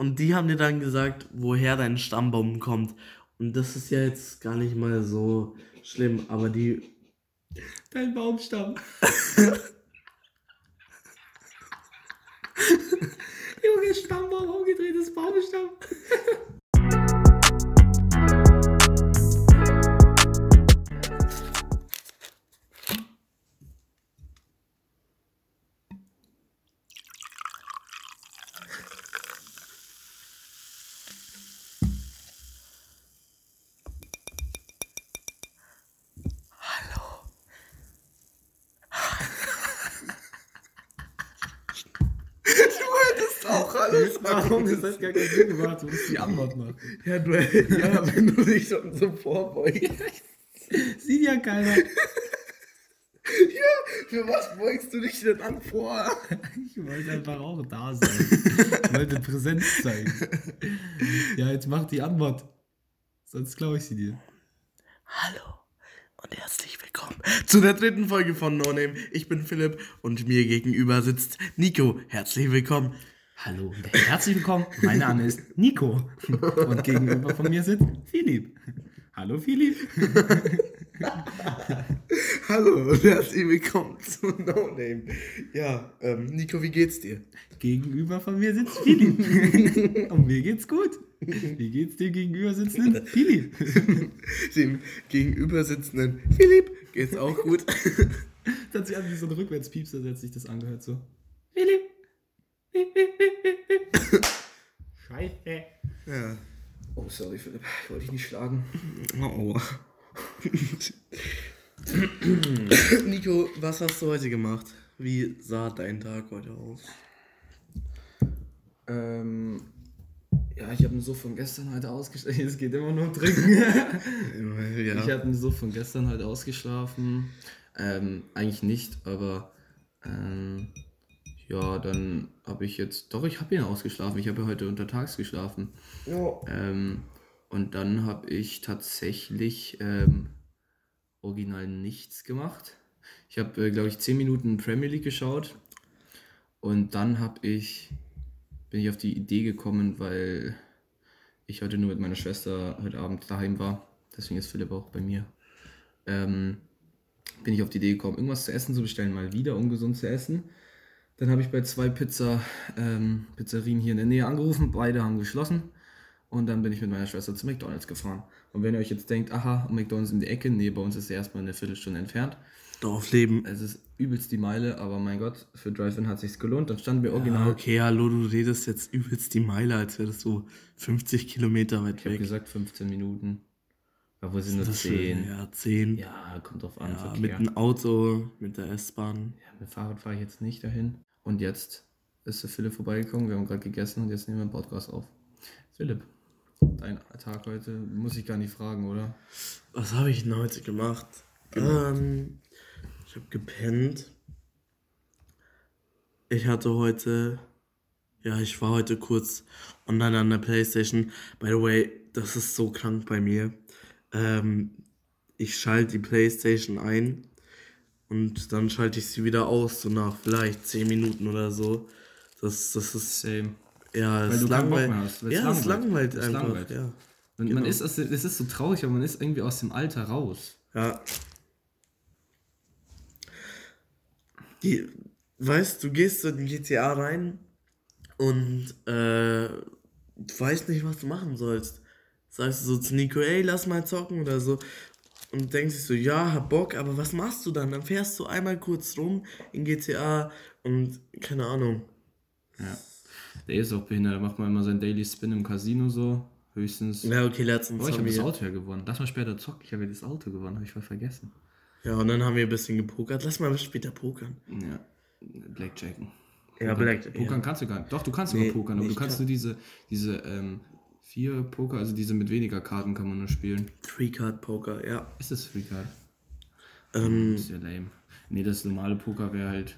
Und die haben dir dann gesagt, woher dein Stammbaum kommt. Und das ist ja jetzt gar nicht mal so schlimm, aber die. Dein Baumstamm. Junge, Stammbaum, umgedrehtes Baumstamm. Warum? Das hat gar keinen Sinn gemacht. Du musst die Antwort machen. Ja, du, ja, wenn du dich schon so vorbeugst. Sieht ja keiner. Ja, für was beugst du dich denn an vor? Ich wollte einfach auch da sein. Ich wollte Präsenz zeigen. Ja, jetzt mach die Antwort. Sonst klaue ich sie dir. Hallo und herzlich willkommen zu der dritten Folge von No Name. Ich bin Philipp und mir gegenüber sitzt Nico. Herzlich willkommen. Hallo und herzlich willkommen. Mein Name ist Nico. Und gegenüber von mir sitzt Philipp. Hallo Philipp. Hallo und herzlich willkommen zu No Name. Ja, ähm, Nico, wie geht's dir? Gegenüber von mir sitzt Philipp. Und mir geht's gut. Wie geht's dem gegenüber sitzenden Philipp? Dem gegenüber sitzenden Philipp geht's auch gut. Das hat sich an wie so ein Rückwärtspiepser, als sich das angehört so. Philipp. Scheiße. Ja. Oh, sorry Philipp, ich wollte dich nicht schlagen. Oh. Nico, was hast du heute gemacht? Wie sah dein Tag heute aus? Ähm, ja, ich habe einen Suff von gestern heute ausgeschlafen. Es geht immer nur um Trinken. Ja. Ich habe einen Suff von gestern heute ausgeschlafen. Ähm, eigentlich nicht, aber ähm, ja, dann habe ich jetzt, doch, ich habe ihn ausgeschlafen. Ich habe ja heute untertags geschlafen. ja. Ähm, und dann habe ich tatsächlich ähm, original nichts gemacht. Ich habe, äh, glaube ich, 10 Minuten Premier League geschaut. Und dann habe ich, bin ich auf die Idee gekommen, weil ich heute nur mit meiner Schwester heute Abend daheim war. Deswegen ist Philipp auch bei mir. Ähm, bin ich auf die Idee gekommen, irgendwas zu essen zu bestellen, mal wieder ungesund zu essen. Dann habe ich bei zwei Pizza, ähm, Pizzerien hier in der Nähe angerufen, beide haben geschlossen. Und dann bin ich mit meiner Schwester zu McDonalds gefahren. Und wenn ihr euch jetzt denkt, aha, McDonalds in die Ecke, nee, bei uns ist er erstmal eine Viertelstunde entfernt. Dorfleben. Es ist übelst die Meile, aber mein Gott, für Drive-In hat sich's gelohnt. Dann standen wir original. Okay, hallo, du redest jetzt übelst die Meile, als wärst du 50 Kilometer weit Ich habe weg. gesagt 15 Minuten. Aber sind nur Das ist 10. Ja, 10. Ja, Ja, kommt drauf an. Verkehr. mit dem Auto, mit der S-Bahn. Ja, mit Fahrrad fahre ich jetzt nicht dahin. Und jetzt ist der Philipp vorbeigekommen. Wir haben gerade gegessen und jetzt nehmen wir einen Podcast auf. Philipp, dein Tag heute muss ich gar nicht fragen, oder? Was habe ich denn heute gemacht? Ähm, ich habe gepennt. Ich hatte heute, ja, ich war heute kurz online an der Playstation. By the way, das ist so krank bei mir. Ähm, ich schalte die Playstation ein und dann schalte ich sie wieder aus, so nach vielleicht 10 Minuten oder so. Das, das ist, Same. ja, Weil es du keinen Bock langweilt. mehr hast, Ja, es langweilt. langweilt Es einfach. langweilt. Ja. Und Genau. man ist, dem- es ist so traurig, aber man ist irgendwie aus dem Alter raus. Ja. Die, weißt du, gehst so in GTA rein und äh, du weißt nicht, was du machen sollst. Sagst du so zu Nico, ey, lass mal zocken oder so. Und denkst dich so, ja, hab Bock, aber was machst du dann? Dann fährst du einmal kurz rum in GTA und keine Ahnung. Ja. Der ist auch behindert, der macht mal immer seinen Daily Spin im Casino so. Höchstens. Ja, okay, letztens Oh, ich habe das. Auto ja gewonnen. Lass mal später zocken. Ich habe ja das Auto gewonnen, habe ich voll vergessen. Ja, und dann haben wir ein bisschen gepokert. Lass mal später pokern. Ja. Blackjacken. Ja, Pokern- Black- Pokern ja. kannst du gar nicht. Doch, du kannst Nee, sogar pokern, aber du kannst kann- nur diese, diese ähm, vier Poker, also diese mit weniger Karten kann man nur spielen. Three-Card-Poker, ja. Ist das Free Card? Ähm, Das ist ja lame. Nee, das normale Poker wäre halt.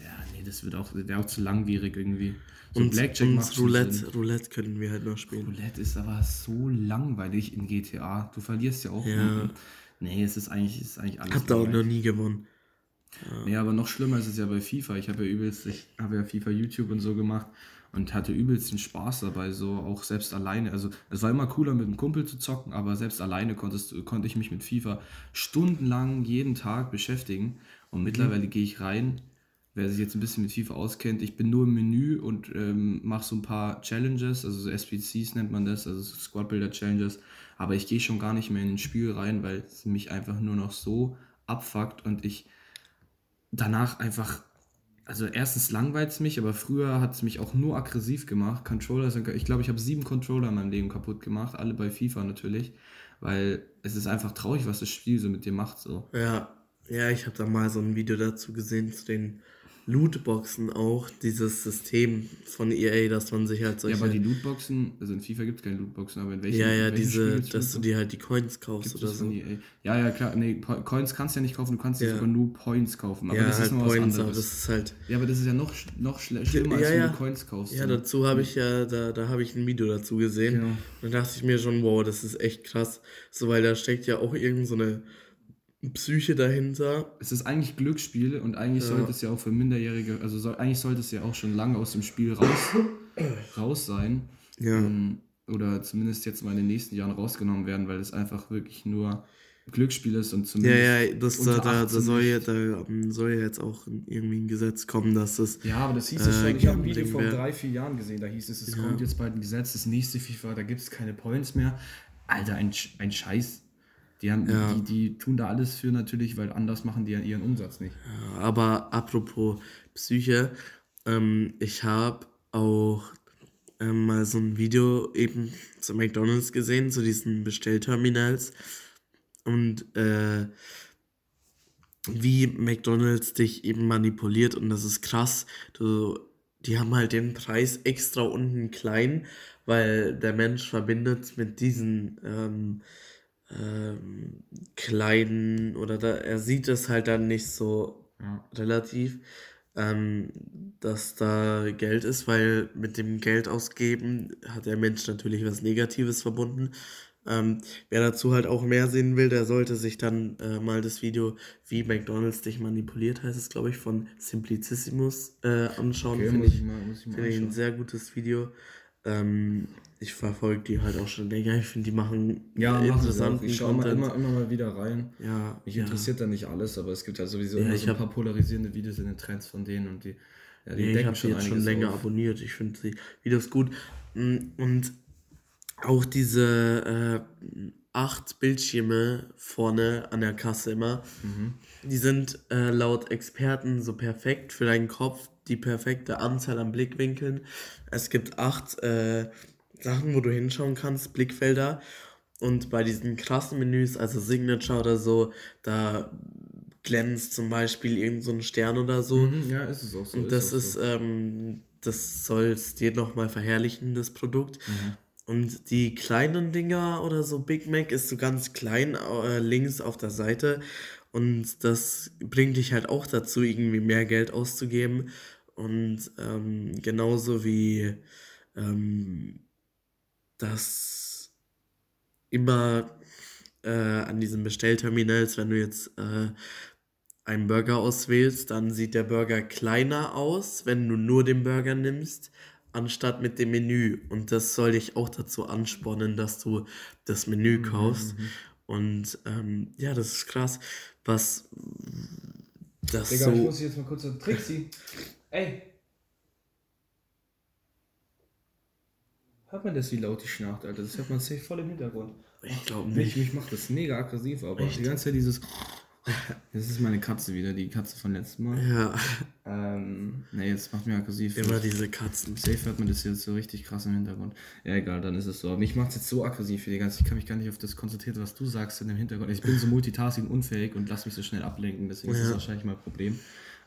Ja, nee, das wird auch, wäre auch zu langwierig irgendwie. So und Blackjack und macht Roulette, Sinn. Roulette können wir halt noch spielen. Roulette ist aber so langweilig in GTA. Du verlierst ja auch. Ja. Nee, es ist eigentlich, es ist eigentlich alles. Hab da auch noch nie gewonnen. Nee, aber noch schlimmer ist es ja bei FIFA. Ich habe ja übelst, ich habe ja FIFA YouTube und so gemacht. Und hatte übelst den Spaß dabei, so auch selbst alleine. Also es war immer cooler mit einem Kumpel zu zocken, aber selbst alleine konntest, konnte ich mich mit FIFA stundenlang jeden Tag beschäftigen und Mhm. mittlerweile gehe ich rein, wer sich jetzt ein bisschen mit FIFA auskennt, ich bin nur im Menü und ähm, mache so ein paar Challenges, also so SPCs nennt man das, also so Squad Builder Challenges, aber ich gehe schon gar nicht mehr in ein Spiel rein, weil es mich einfach nur noch so abfuckt und ich danach einfach, also erstens langweilt es mich, aber früher hat es mich auch nur aggressiv gemacht. Controller sind, ich glaube, ich habe sieben Controller in meinem Leben kaputt gemacht, alle bei FIFA natürlich, weil es ist einfach traurig, was das Spiel so mit dir macht. So. Ja, ja, ich habe da mal so ein Video dazu gesehen, zu den Lootboxen auch, dieses System von EA, dass man sich halt Ja, solche... aber die Lootboxen, also in FIFA gibt es keine Lootboxen, aber in welchen ja, ja, welchen diese, dass du dir halt die Coins kaufst oder so. EA? Ja, ja, klar. Nee, Coins kannst du ja nicht kaufen, du kannst ja Ja. sogar nur Points kaufen. Aber ja, das halt ist noch was Points, aber anderes. das ist halt... ja, aber das ist ja noch, noch schlimmer, als Ja, wenn ja. du Coins kaufst. Ja, dazu habe ich ja, da, da habe ich ein Video dazu gesehen. Genau. Und da dachte ich mir schon, wow, das ist echt krass. So, weil da steckt ja auch irgend so eine Psyche dahinter. Es ist eigentlich Glücksspiel und eigentlich Ja. sollte es ja auch für Minderjährige, also soll, eigentlich sollte es ja auch schon lange aus dem Spiel raus, raus sein. Ja. Ähm, oder zumindest jetzt mal in den nächsten Jahren rausgenommen werden, weil es einfach wirklich nur Glücksspiel ist und Ja, zumindest. ja, das, da, unter da, da 18 soll ja, da soll ja jetzt auch irgendwie ein Gesetz kommen, dass das. Ja, aber das hieß Äh, es schon. Ich habe ein Video vor drei, vier Jahren gesehen. Da hieß es, es Ja. kommt jetzt bald ein Gesetz, das nächste FIFA, da gibt es keine Points mehr. Alter, ein, ein Scheiß. Die, haben, Ja. die, die tun da alles für natürlich, weil anders machen die ja ihren Umsatz nicht. Ja, aber apropos Psyche, ähm, ich habe auch ähm, mal so ein Video eben zu McDonalds gesehen, zu diesen Bestellterminals. Und äh, wie McDonalds dich eben manipuliert und das ist krass. Du, die haben halt den Preis extra unten klein, weil der Mensch verbindet mit diesen ähm, ähm, kleinen oder da, er sieht es halt dann nicht so Ja. relativ, ähm, dass da Geld ist, weil mit dem Geld ausgeben hat der Mensch natürlich was Negatives verbunden. Ähm, wer dazu halt auch mehr sehen will, der sollte sich dann äh, mal das Video, wie McDonalds dich manipuliert, heißt es, glaube ich, von Simplicissimus äh, anschauen. Okay, Finde ich, ich mal, ich mal finde ich ein sehr gutes Video. Ähm, ich verfolge die halt auch schon länger. Ich finde, die machen Ja, interessanten Ich schaue mal immer, immer mal wieder rein. ja, Mich ja. interessiert da nicht alles, aber es gibt halt sowieso Ja, immer so ein hab- paar polarisierende Videos in den Trends von denen und die, ja, die Nee, ich habe die jetzt schon länger auf. abonniert. Ich finde die Videos gut. Mm, Und auch diese äh, acht Bildschirme vorne an der Kasse immer, Mhm. die sind äh, laut Experten so perfekt für deinen Kopf, die perfekte Anzahl an Blickwinkeln. Es gibt acht äh, Sachen, wo du hinschauen kannst, Blickfelder. Und bei diesen krassen Menüs, also Signature oder so, da glänzt zum Beispiel irgend so ein Stern oder so. Mhm, ja, ist es auch so. Und das auch ist, so. ähm, das soll es dir nochmal verherrlichen, das Produkt. Mhm. Und die kleinen Dinger oder so, Big Mac ist so ganz klein äh, links auf der Seite. Und das bringt dich halt auch dazu, irgendwie mehr Geld auszugeben. Und ähm, genauso wie ähm, das immer äh, an diesen Bestellterminals, wenn du jetzt äh, einen Burger auswählst, dann sieht der Burger kleiner aus, wenn du nur den Burger nimmst, anstatt mit dem Menü. Und das soll dich auch dazu anspornen, dass du das Menü Mhm, kaufst. Und ähm, ja, das ist krass, was das Digga, ich so. muss jetzt mal kurz. Trixi, ey. Hört man das, wie laut die schnarcht, Alter? Das hört man safe voll im Hintergrund. Ich glaube Mich, nicht. mich macht das mega aggressiv, aber Echt? die ganze Zeit dieses. Das ist meine Katze wieder, die Katze von letztem Mal. Ja, Ähm, ne, jetzt macht mir aggressiv. immer diese Katzen. Safe hört man das jetzt so richtig krass im Hintergrund. Ja, egal, dann ist es so. Mich macht es jetzt so aggressiv für die ganze. Ich kann mich gar nicht auf das konzentrieren, was du sagst in dem Hintergrund. Ich bin so multitasking unfähig und lass mich so schnell ablenken, deswegen ist Ja. das wahrscheinlich mein Problem.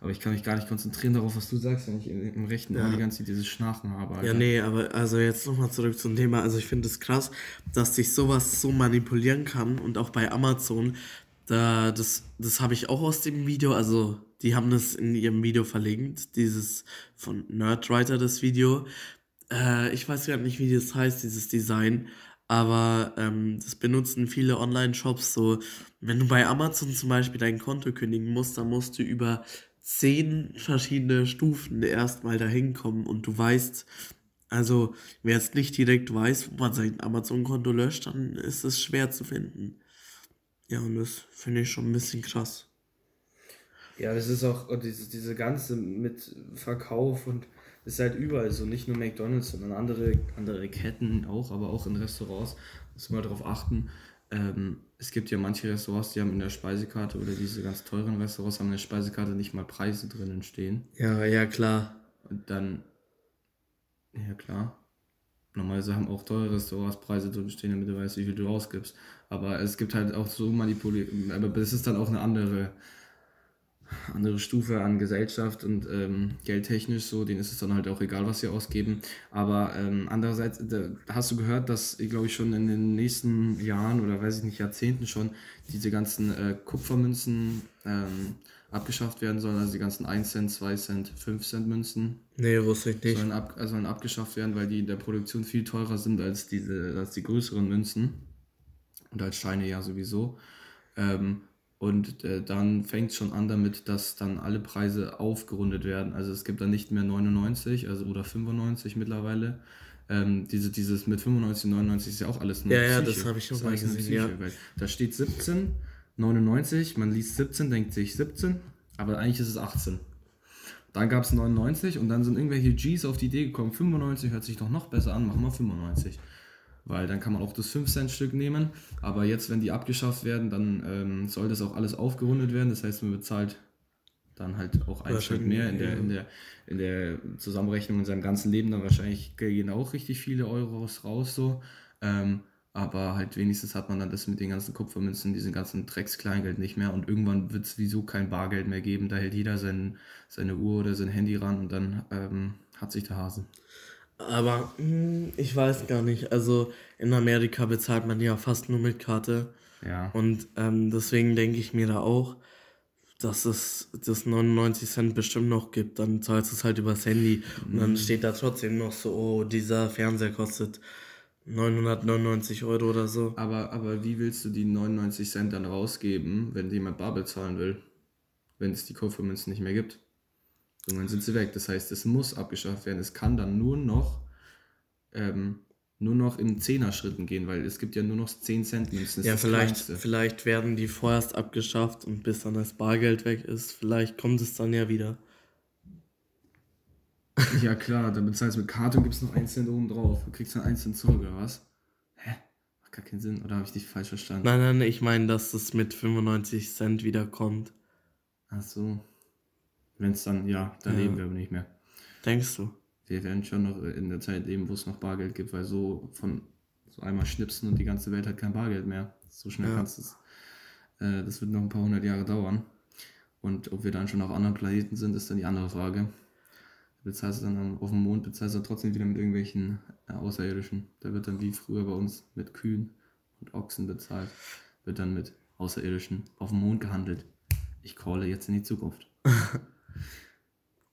Aber ich kann mich gar nicht konzentrieren darauf, was du sagst, wenn ich im rechten Ohr Ja. die ganze Zeit dieses Schnarchen habe. Ja, Alter. nee, aber also jetzt nochmal zurück zum Thema. Also ich finde es krass, dass sich sowas so manipulieren kann und auch bei Amazon, da das, das habe ich auch aus dem Video, also die haben das in ihrem Video verlinkt, dieses von Nerdwriter, das Video. Äh, ich weiß gerade nicht, wie das heißt, dieses Design, aber ähm, das benutzen viele Online-Shops so. Wenn du bei Amazon zum Beispiel dein Konto kündigen musst, dann musst du über zehn verschiedene Stufen erstmal dahin kommen und du weißt, Also, wer jetzt nicht direkt weiß, wo man sein Amazon-Konto löscht, dann ist es schwer zu finden. Ja, und das finde ich schon ein bisschen krass. Ja, das ist auch diese, diese ganze mit Verkauf und das ist halt überall so, nicht nur McDonalds, sondern andere, andere Ketten auch, aber auch in Restaurants. Muss man darauf achten. Ähm, es gibt ja manche Restaurants, die haben in der Speisekarte oder diese ganz teuren Restaurants haben in der Speisekarte nicht mal Preise drinnen stehen. Ja, ja, klar. Und dann, ja klar. Normalerweise haben auch teure Restaurants Preise drin stehen, damit du weißt, wie viel du ausgibst. Aber es gibt halt auch so Manipulierung, aber das ist dann auch eine andere, andere Stufe an Gesellschaft und ähm, geldtechnisch so, denen ist es dann halt auch egal, was sie ausgeben. Aber ähm, andererseits, hast du gehört, dass, glaube ich, schon in den nächsten Jahren oder weiß ich nicht, Jahrzehnten schon diese ganzen äh, Kupfermünzen ähm, abgeschafft werden sollen, also die ganzen 1 Cent, 2 Cent, 5 Cent Münzen. Nee, wusste ich nicht. Sollen, ab, äh, sollen abgeschafft werden, weil die in der Produktion viel teurer sind als, diese, als die größeren Münzen. Und als Scheine ja sowieso. Ähm, und äh, dann fängt es schon an damit, dass dann alle Preise aufgerundet werden. Also es gibt dann nicht mehr 99 also, oder 95 mittlerweile. Ähm, diese, dieses mit 95, 99 ist ja auch alles nur Ja, ja, das habe ich schon mal gesehen. Psyche, ja. da steht 17, 99, man liest 17, denkt sich 17, aber eigentlich ist es 18. Dann gab es 99 und dann sind irgendwelche Gs auf die Idee gekommen, 95 hört sich doch noch besser an, machen wir 95 weil dann kann man auch das 5-Cent-Stück nehmen. Aber jetzt, wenn die abgeschafft werden, dann ähm, soll das auch alles aufgerundet werden. Das heißt, man bezahlt dann halt auch ein Stück mehr in der, in, der, in der Zusammenrechnung in seinem ganzen Leben. Dann wahrscheinlich gehen auch richtig viele Euros raus so. Ähm, aber halt wenigstens hat man dann das mit den ganzen Kupfermünzen, diesen ganzen Dreckskleingeld nicht mehr und irgendwann wird es wieso kein Bargeld mehr geben. Da hält jeder sein, seine Uhr oder sein Handy ran und dann ähm, hat sich der Hase. Aber mh, hm, ich weiß gar nicht. Also in Amerika bezahlt man ja fast nur mit Karte. Ja. Und ähm, deswegen denke ich mir da auch, dass es das 99 Cent bestimmt noch gibt. Dann zahlst du es halt übers Handy. Und dann mhm. steht da trotzdem noch so, oh, dieser Fernseher kostet 999 Euro oder so. Aber, aber wie willst du die 99 Cent dann rausgeben, wenn jemand bar bezahlen will? Wenn es die Kupfermünzen nicht mehr gibt? Irgendwann sind sie weg. Das heißt, es muss abgeschafft werden. Es kann dann nur noch, ähm, nur noch in Zehner-Schritten gehen, weil es gibt ja nur noch 10 Cent Münzen. Ja, vielleicht, vielleicht werden die vorerst abgeschafft und bis dann das Bargeld weg ist, vielleicht kommt es dann ja wieder. Ja klar, dann bezahlst du mit Karte und gibst noch 1 Cent oben drauf. Du kriegst dann 1 Cent zurück, oder was? Hä? Macht gar keinen Sinn, oder habe ich dich falsch verstanden? Nein, nein, ich meine, dass es mit 95 Cent wieder kommt. Ach so. Wenn es dann, ja, da ja. leben wir aber nicht mehr. Denkst du? Wir werden schon noch in der Zeit leben, wo es noch Bargeld gibt, weil so von so einmal schnipsen und die ganze Welt hat kein Bargeld mehr. So schnell ja. kannst du es. Äh, das wird noch ein paar hundert Jahre dauern. Und ob wir dann schon auf anderen Planeten sind, ist dann die andere Frage. Bezahlst du dann auf dem Mond, bezahlst du trotzdem wieder mit irgendwelchen äh, Außerirdischen. Da wird dann wie früher bei uns mit Kühen und Ochsen bezahlt. Wird dann mit Außerirdischen auf dem Mond gehandelt. Ich calle jetzt in die Zukunft.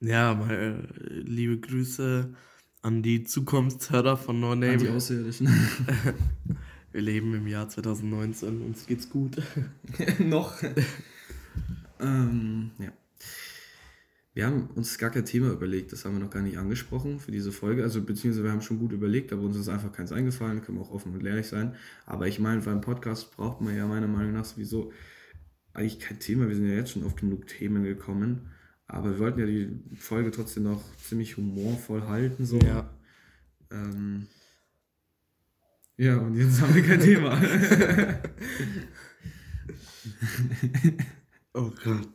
Ja, mal, äh, liebe Grüße an die Zukunftshörer von No Name. An die Außerirdischen. Wir leben im Jahr 2019, uns geht's gut. Noch. ähm, ja. Wir haben uns gar kein Thema überlegt, das haben wir noch gar nicht angesprochen für diese Folge. Also beziehungsweise wir haben schon gut überlegt, aber uns ist einfach keins eingefallen, können wir auch offen und ehrlich sein. Aber ich meine, beim Podcast braucht man ja meiner Meinung nach sowieso eigentlich kein Thema. Wir sind ja jetzt schon auf genug Themen gekommen. Aber wir wollten ja die Folge trotzdem noch ziemlich humorvoll halten. So. Ja. Ähm, ja, und jetzt haben wir kein Thema. oh Gott.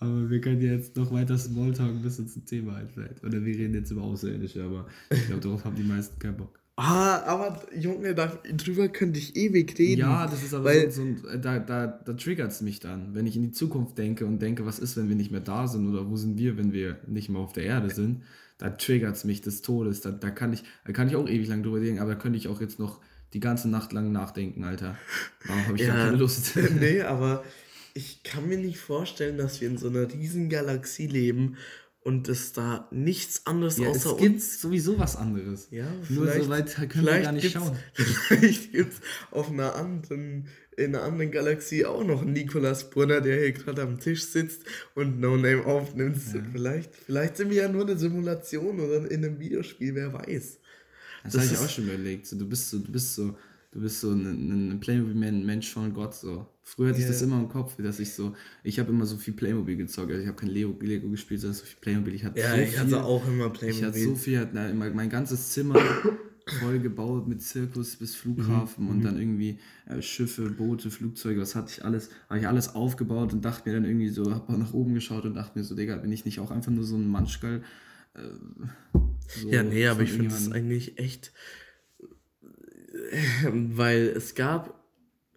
Aber wir können jetzt noch weiter Smalltalken, bis uns ein Thema einfällt. Oder wir reden jetzt über Außerirdische, aber ich glaube, darauf haben die meisten keinen Bock. Ah, aber Junge, darüber könnte ich ewig reden. Ja, das ist aber weil, so, so da, da, da triggert es mich dann. Wenn ich in die Zukunft denke und denke, was ist, wenn wir nicht mehr da sind oder wo sind wir, wenn wir nicht mehr auf der Erde sind, da triggert es mich des Todes. Da, da, kann ich, da kann ich auch ewig lang drüber denken, aber da könnte ich auch jetzt noch die ganze Nacht lang nachdenken, Alter. Warum habe ich ja, da keine Lust? nee, aber ich kann mir nicht vorstellen, dass wir in so einer riesen Galaxie leben und es da nichts anderes Ja, außer es gibt uns. sowieso was anderes. Ja, Nur so weit können wir vielleicht gar nicht schauen. Vielleicht gibt es auf einer anderen, in einer anderen Galaxie auch noch einen Nikolas Brunner, der hier gerade am Tisch sitzt und No Name aufnimmt. Vielleicht, vielleicht sind wir ja nur eine Simulation oder in einem Videospiel, wer weiß. Das, Das habe ich auch schon überlegt. So, du bist so, du bist so, du bist so ein, ein Playmobil-Mensch von Gott. So. Früher hatte ich das immer im Kopf, dass ich so, ich habe immer so viel Playmobil gezockt. Also ich habe kein Lego, Lego gespielt, sondern so viel Playmobil. Ich hatte Ja, so ich viel, hatte auch immer Ich hatte so Playmobil. viel, hatte na, mein, mein ganzes Zimmer voll gebaut mit Zirkus bis Flughafen Mhm, und dann irgendwie äh, Schiffe, Boote, Flugzeuge, was hatte ich alles, habe ich alles aufgebaut und dachte mir dann irgendwie so, habe nach oben geschaut und dachte mir so, Digga, bin ich nicht auch einfach nur so ein Manschgall? Äh, so Ja, nee, aber ich finde es eigentlich echt, weil es gab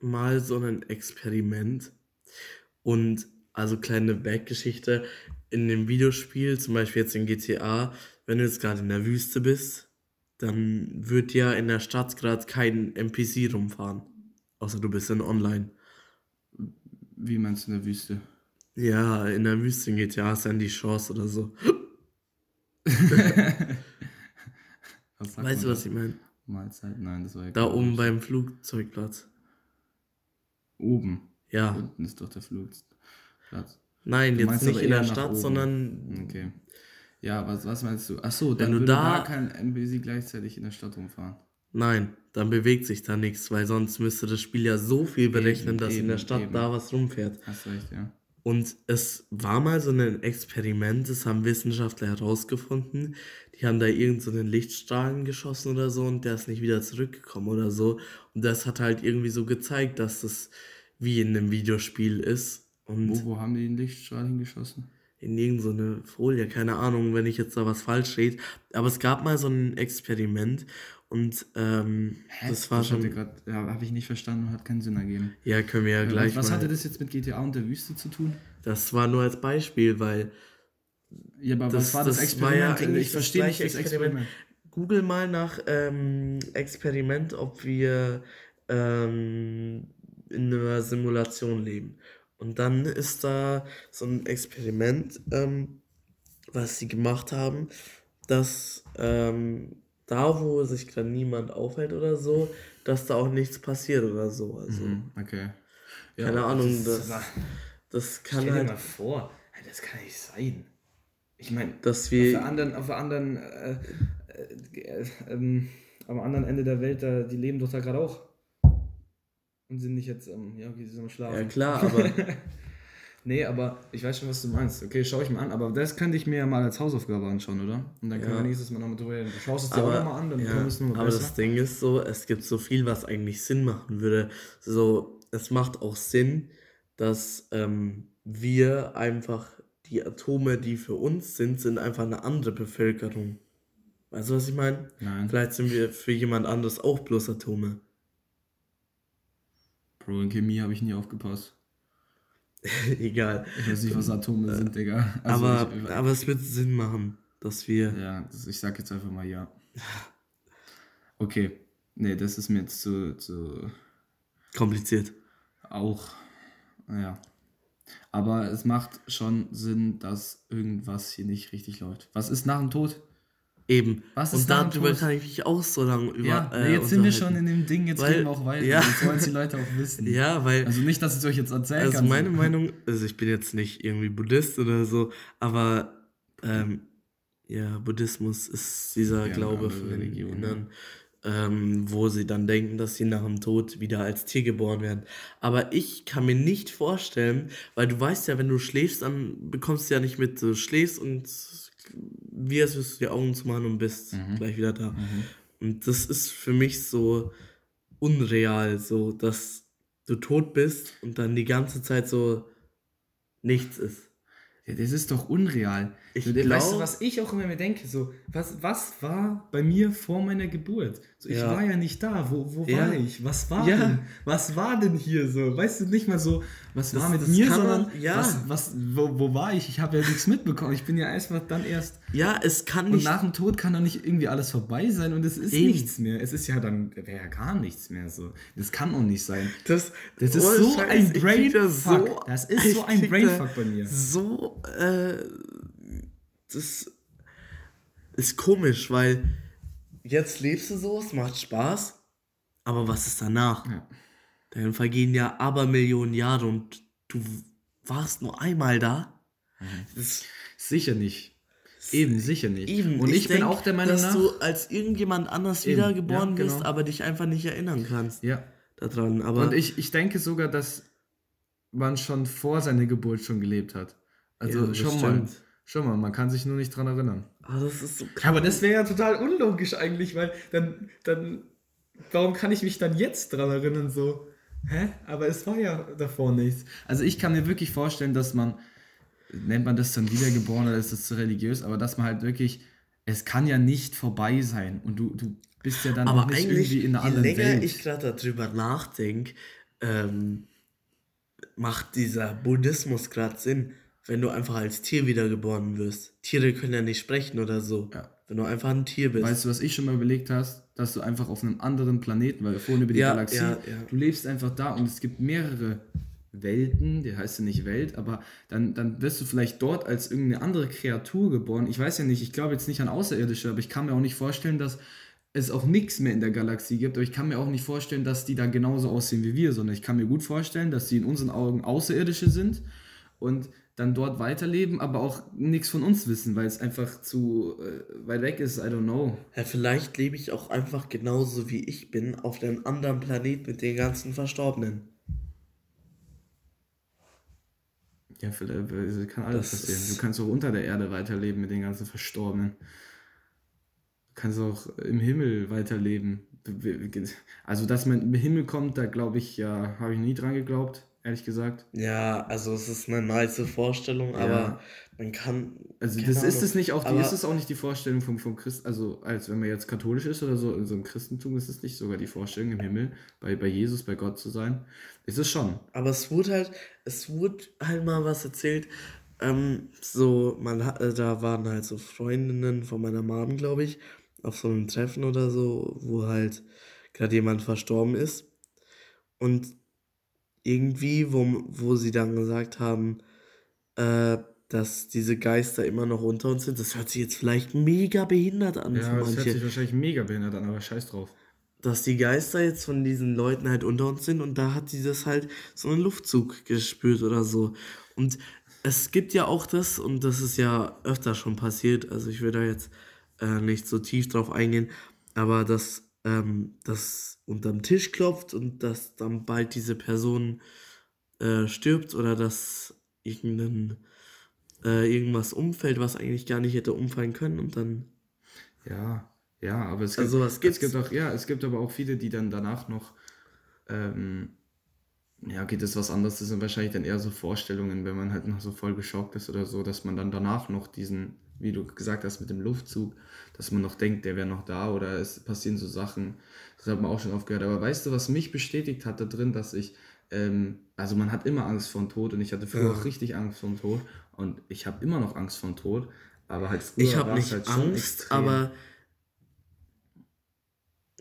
mal so ein Experiment und also kleine Backgeschichte in dem Videospiel, zum Beispiel jetzt in GTA, wenn du jetzt gerade in der Wüste bist, dann wird ja in der Stadt gerade kein NPC rumfahren, außer du bist in Online. Wie meinst du in der Wüste? Ja, in der Wüste in GTA ist dann die Chance oder so. Weißt du, was ich meine? Mahlzeit? Nein, das war ja Da oben beim Flugzeugplatz. Oben. Ja. Unten ist doch der Flugplatz. Nein, Du jetzt nicht aber in der Stadt, sondern Okay. Ja, was, was meinst du? Achso, dann würde da- da kein MBC gleichzeitig in der Stadt rumfahren. nein, dann bewegt sich da nichts, weil sonst müsste das Spiel ja so viel berechnen, dass in eben, der Stadt eben. da was rumfährt. Hast recht, ja. Und es war mal so ein Experiment, das haben Wissenschaftler herausgefunden. Die haben da irgend so einen Lichtstrahlen geschossen oder so und der ist nicht wieder zurückgekommen oder so. Und das hat halt irgendwie so gezeigt, dass das wie in einem Videospiel ist. Und Wo, wo haben die den Lichtstrahl hingeschossen? in irgendeine Folie, keine Ahnung, wenn ich jetzt da was falsch steht. Aber es gab mal so ein Experiment und ähm, das war hat schon. grad- ja, habe ich nicht verstanden und hat keinen Sinn ergeben. Ja, können wir ja gleich was mal. hatte das jetzt mit GTA und der Wüste zu tun? das war nur als Beispiel, weil Ja, aber Das- was war das, das war ja Experiment? eigentlich ich verstehe das nicht das Experiment. Google mal nach ähm, Experiment, ob wir ähm, in einer Simulation leben. Und dann ist da so ein Experiment, ähm, was sie gemacht haben, dass ähm, da, wo sich gerade niemand aufhält oder so, dass da auch nichts passiert oder so. Also, Mhm, okay. Ja, keine Ahnung, das, das, das kann Stell dir halt, mal vor, das kann nicht sein. Ich meine, dass auf der wir. anderen, auf der anderen, äh, äh, äh, ähm, am anderen Ende der Welt, da, die leben doch da gerade auch. Und sind nicht jetzt, ähm, ja, okay, sie sind am Schlafen. Ja, klar, aber. Nee, aber ich weiß schon, was du meinst. Okay, schau ich mal an. Aber das könnte ich mir ja mal als Hausaufgabe anschauen, oder? Und dann können Ja. wir nächstes Mal nochmal drüber reden. Du schaust es dir auch nochmal an, dann ja, wir es nochmal aber besser. das Ding ist so, es gibt so viel, was eigentlich Sinn machen würde. So, es macht auch Sinn, dass ähm, wir einfach die Atome, die für uns sind, sind einfach eine andere Bevölkerung. Weißt du, was ich meine? Nein. Vielleicht sind wir für jemand anderes auch bloß Atome. Bro, in Chemie habe ich nie aufgepasst. Egal. Ich weiß nicht, was Atome sind, Digga. Also aber, ich, aber es wird Sinn machen, dass wir. Ja, ich sag jetzt einfach mal ja. Okay. Nee, das ist mir jetzt zu, zu Kompliziert. auch. Naja. Aber es macht schon Sinn, dass irgendwas hier nicht richtig läuft. Was ist nach dem Tod? Eben. Was ist Und darüber kann ich mich auch so lange über. Ja, äh, jetzt sind wir schon in dem Ding, jetzt Weil- gehen wir auch weiter. ja. Jetzt wollen die Leute auch wissen. Ja, weil. Also nicht, dass ich es euch jetzt erzählen Also kann. meine so. Meinung, also ich bin jetzt nicht irgendwie Buddhist oder so, aber ähm, ja, Buddhismus ist dieser Ja, Glaube eine von andere den Religion, Kindern, ähm, wo sie dann denken, dass sie nach dem Tod wieder als Tier geboren werden. Aber ich kann mir nicht vorstellen, weil du weißt ja, wenn du schläfst, dann bekommst du ja nicht mit, du schläfst und wie wirst du die Augen zumachen und bist Mhm. gleich wieder da. Mhm. Und das ist für mich so unreal, so dass du tot bist und dann die ganze Zeit so nichts ist. Ja, das ist doch unreal. Ich weißt glaub- du, was ich auch immer mir denke? So, was, was war bei mir vor meiner Geburt? So, ich Ja. war ja nicht da. Wo, wo Ja. war ich? Was war Ja. denn? Was war denn hier so? Weißt du nicht mal so, was Das- war mit das mir, man- sondern ja. was, was, wo, wo war ich? Ich habe ja nichts mitbekommen. Ich bin ja einfach dann erst. Ja, es kann Und nicht. nach dem Tod kann doch nicht irgendwie alles vorbei sein und es ist Eben. nichts mehr. Es ist ja dann, wäre ja gar nichts mehr so. Das kann auch nicht sein. das, Das ist ohne so Scheiß, ein Brainfuck. Das ist so ein Brainfuck bei mir. So, äh, das ist komisch, weil jetzt lebst du so, es macht Spaß, aber was ist danach? Ja. Dann vergehen ja Abermillionen Jahre und du warst nur einmal da. Das Sicher nicht. Eben, sicher nicht. Eben, Und ich, bin denk, auch der Meinung dass nach. du als irgendjemand anders Eben, wiedergeboren ja, bist, genau. aber dich einfach nicht erinnern kannst ja. daran. Aber Und ich, ich denke sogar, dass man schon vor seiner Geburt schon gelebt hat. Also Ja, schon mal. Schon mal, man kann sich nur nicht dran erinnern. ah, das ist so Aber das wäre ja total unlogisch eigentlich, weil dann, dann, warum kann ich mich dann jetzt dran erinnern, so, hä? Aber es war ja davor nichts. Also ich kann mir wirklich vorstellen, dass man, nennt man das dann wiedergeboren oder ist das zu religiös, aber dass man halt wirklich, es kann ja nicht vorbei sein und du, du bist ja dann Aber nicht irgendwie in einer je anderen länger Welt. ich gerade darüber nachdenke, ähm, macht dieser Buddhismus gerade Sinn, wenn du einfach als Tier wiedergeboren wirst. Tiere können ja nicht sprechen oder so. Ja. Wenn du einfach ein Tier bist. Weißt du, was ich schon mal überlegt hast? Dass du einfach auf einem anderen Planeten, weil wir vorhin über die Ja, Galaxie, ja, du lebst einfach da und es gibt mehrere Welten, die heißt ja nicht Welt, aber dann, dann wirst du vielleicht dort als irgendeine andere Kreatur geboren. Ich weiß ja nicht, ich glaube jetzt nicht an Außerirdische, aber ich kann mir auch nicht vorstellen, dass es auch nichts mehr in der Galaxie gibt, aber ich kann mir auch nicht vorstellen, dass die da genauso aussehen wie wir, sondern ich kann mir gut vorstellen, dass sie in unseren Augen Außerirdische sind und dann dort weiterleben, aber auch nichts von uns wissen, weil es einfach zu äh, weit weg ist, I don't know. ja, vielleicht lebe ich auch einfach genauso wie ich bin auf einem anderen Planet mit den ganzen Verstorbenen. Ja, vielleicht, äh, kann alles Das passieren. Du kannst auch unter der Erde weiterleben mit den ganzen Verstorbenen. Du kannst auch im Himmel weiterleben. Also, dass man im Himmel kommt, da glaube ich, ja, habe ich nie dran geglaubt, ehrlich gesagt. Ja, also es ist eine nice Vorstellung, aber man kann. Also das ist Ahnung. es nicht auch, die ist es auch nicht die Vorstellung vom, vom Christ, also als wenn man jetzt katholisch ist oder so, in so einem Christentum ist es nicht sogar die Vorstellung im Himmel, bei, bei Jesus, bei Gott zu sein. Ist es schon. Aber es wurde halt, es wurde halt mal was erzählt. Ähm, so, man hat, äh, da waren halt so Freundinnen von meiner Mom, glaube ich, auf so einem Treffen oder so, wo halt gerade jemand verstorben ist. Und irgendwie, wo, wo sie dann gesagt haben, äh, dass diese Geister immer noch unter uns sind, das hört sich jetzt vielleicht mega behindert an Ja, das hört sich wahrscheinlich mega behindert an, aber scheiß drauf. dass die Geister jetzt von diesen Leuten halt unter uns sind und da hat dieses halt so einen Luftzug gespürt oder so. Und es gibt ja auch das, und das ist ja öfter schon passiert, also ich will da jetzt äh, nicht so tief drauf eingehen, aber dass ähm, das unterm Tisch klopft und dass dann bald diese Person äh, stirbt oder dass irgendein, äh, irgendwas umfällt, was eigentlich gar nicht hätte umfallen können und dann Ja, ja, aber es gibt, Also was es gibt auch, ja, es gibt aber auch viele, die dann danach noch, ähm, ja, okay, das ist was anderes, das sind wahrscheinlich dann eher so Vorstellungen, wenn man halt noch so voll geschockt ist oder so, dass man dann danach noch diesen, wie du gesagt hast, mit dem Luftzug, dass man noch denkt, der wäre noch da oder es passieren so Sachen, das hat man auch schon oft gehört. Aber weißt du, was mich bestätigt hat da drin, dass ich, ähm, also man hat immer Angst vor dem Tod und ich hatte früher Ja. auch richtig Angst vor dem Tod und ich habe immer noch Angst vor dem Tod, aber halt früher Ich habe nicht halt Angst, aber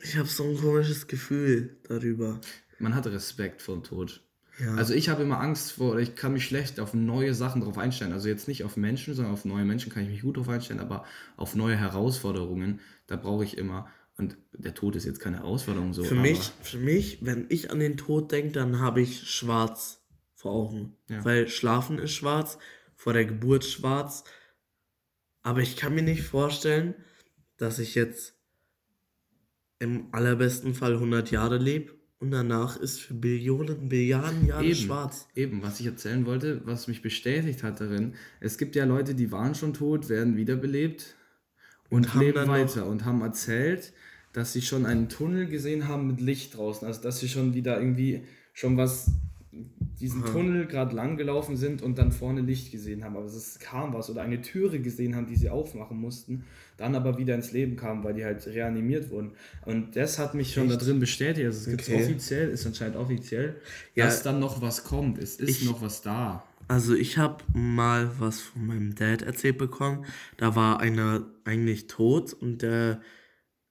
ich habe so ein komisches Gefühl darüber. man hat Respekt vor dem Tod. Ja. Also ich habe immer Angst vor, oder ich kann mich schlecht auf neue Sachen drauf einstellen. Also jetzt nicht auf Menschen, sondern auf neue Menschen kann ich mich gut drauf einstellen, aber auf neue Herausforderungen, da brauche ich immer. Und der Tod ist jetzt keine Herausforderung so. für mich, für mich, wenn ich an den Tod denke, dann habe ich schwarz vor Augen. Ja. Weil Schlafen ist schwarz, vor der Geburt schwarz. Aber ich kann mir nicht vorstellen, dass ich jetzt im allerbesten Fall 100 Jahre lebe und danach ist für Billionen, Billiarden Jahre Eben. schwarz. Eben, was ich erzählen wollte, was mich bestätigt hat darin, es gibt ja Leute, die waren schon tot, werden wiederbelebt und, Und leben weiter und haben erzählt, dass sie schon einen Tunnel gesehen haben mit Licht draußen. Also dass sie schon wieder irgendwie schon was, diesen. Tunnel gerade lang gelaufen sind und dann vorne Licht gesehen haben. Aber es kam was oder eine Türe gesehen haben, die sie aufmachen mussten, dann aber wieder ins Leben kamen, weil die halt reanimiert wurden. Und das hat mich schon Echt? da drin bestätigt. Also es gibt Okay. offiziell, ist anscheinend offiziell, Ja. dass dann noch was kommt. Es ist Ich- noch was da. Also ich habe mal was von meinem Dad erzählt bekommen. Da war einer eigentlich tot und der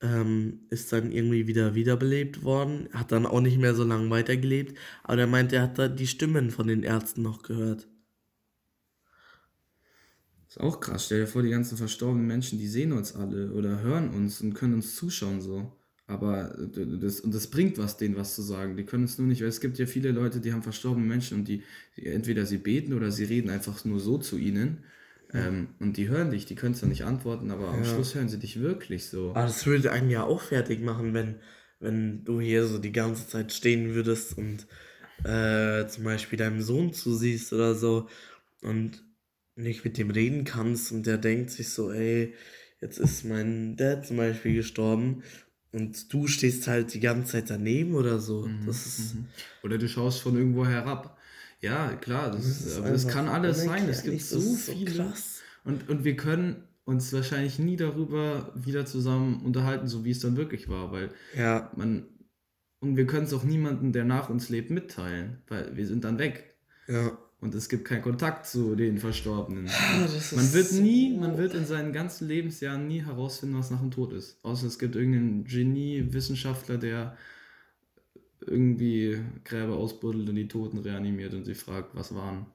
ähm, ist dann irgendwie wieder wiederbelebt worden. Hat dann auch nicht mehr so lange weitergelebt. Aber der meinte, er hat da die Stimmen von den Ärzten noch gehört. Ist auch krass. Stell dir vor, die ganzen verstorbenen Menschen, die sehen uns alle oder hören uns und können uns zuschauen so. Aber das, und das bringt was, denen was zu sagen. Die können es nur nicht, weil es gibt ja viele Leute, die haben verstorbene Menschen und die entweder sie beten oder sie reden einfach nur so zu ihnen. Ähm, und die hören dich, die können es dann nicht antworten, aber am Ja. Schluss hören sie dich wirklich so. Aber das würde einen ja auch fertig machen, wenn, wenn du hier so die ganze Zeit stehen würdest und äh, zum Beispiel deinem Sohn zusiehst oder so und nicht mit dem reden kannst und der denkt sich so, ey, jetzt ist mein Dad zum Beispiel gestorben und du stehst halt die ganze Zeit daneben oder so. Das ist. Mhm. Oder du schaust von irgendwo herab. Ja, klar, das, das ist aber das kann alles sein. Es gibt so viele. krass. Und, und wir können uns wahrscheinlich nie darüber wieder zusammen unterhalten, so wie es dann wirklich war, weil Ja, man. Und wir können es auch niemandem, der nach uns lebt, mitteilen, weil wir sind dann weg. ja. Und es gibt keinen Kontakt zu den Verstorbenen. Ah, das Man wird nie, so- man wird in seinen ganzen Lebensjahren nie herausfinden, was nach dem Tod ist. Außer es gibt irgendeinen Genie-Wissenschaftler, der irgendwie Gräber ausbuddelt und die Toten reanimiert und sie fragt, was waren.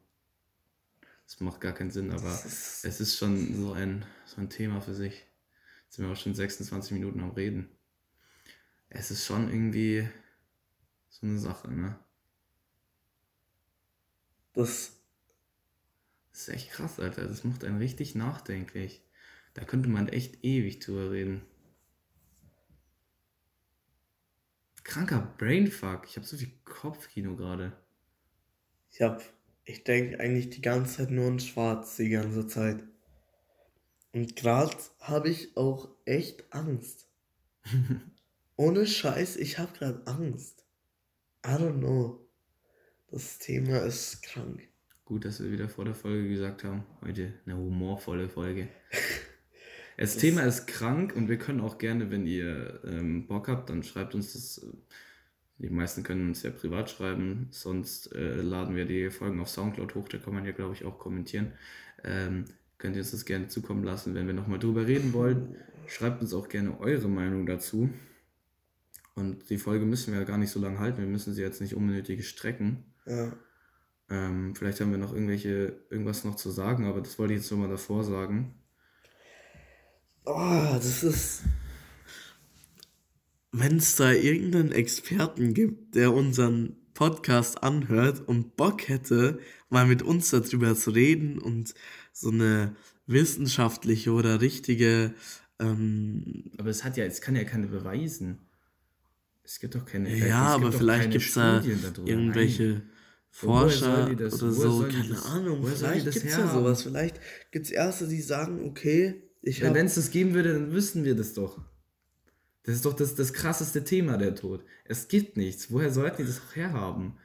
Das macht gar keinen Sinn, aber ist- es ist schon so ein, so ein Thema für sich. Jetzt sind wir auch schon 26 Minuten am Reden. Es ist schon irgendwie so eine Sache, ne? Das, Das ist echt krass, Alter. Das macht einen richtig nachdenklich. Da könnte man echt ewig drüber reden. Kranker Brainfuck. Ich habe so viel Kopfkino gerade. ich hab, ich denke eigentlich die ganze Zeit nur in Schwarz die ganze Zeit. Und gerade habe ich auch echt Angst. Ohne Scheiß, ich habe gerade Angst. I don't know. Das Thema ist krank. Gut, dass wir wieder vor der Folge gesagt haben, heute eine humorvolle Folge. Das Thema ist krank und wir können auch gerne, wenn ihr ähm, Bock habt, dann schreibt uns das. äh, Die meisten können uns ja privat schreiben, sonst äh, laden wir die Folgen auf Soundcloud hoch, da kann man ja, glaube ich, auch kommentieren. Ähm, könnt ihr uns das gerne zukommen lassen, wenn wir nochmal drüber reden wollen. Schreibt uns auch gerne eure Meinung dazu. Und die Folge müssen wir ja gar nicht so lange halten, wir müssen sie jetzt nicht unnötig strecken. Ja. Ähm, vielleicht haben wir noch irgendwelche, irgendwas noch zu sagen, aber das wollte ich jetzt schon mal davor sagen. Oh, das ist. Wenn es da irgendeinen Experten gibt, der unseren Podcast anhört und Bock hätte, mal mit uns darüber zu reden und so eine wissenschaftliche oder richtige. Ähm, Aber es hat ja, es kann ja keine beweisen. Es gibt doch keine. ja, aber gibt vielleicht gibt es da darüber. irgendwelche Nein. Forscher das- oder so, keine das- Ahnung. Vielleicht gibt es ja sowas. Vielleicht gibt es Erste, die sagen, okay, Wenn es das geben würde, dann wüssten wir das doch. Das ist doch das, das krasseste Thema, der Tod. Es gibt nichts. Woher sollten die das auch herhaben?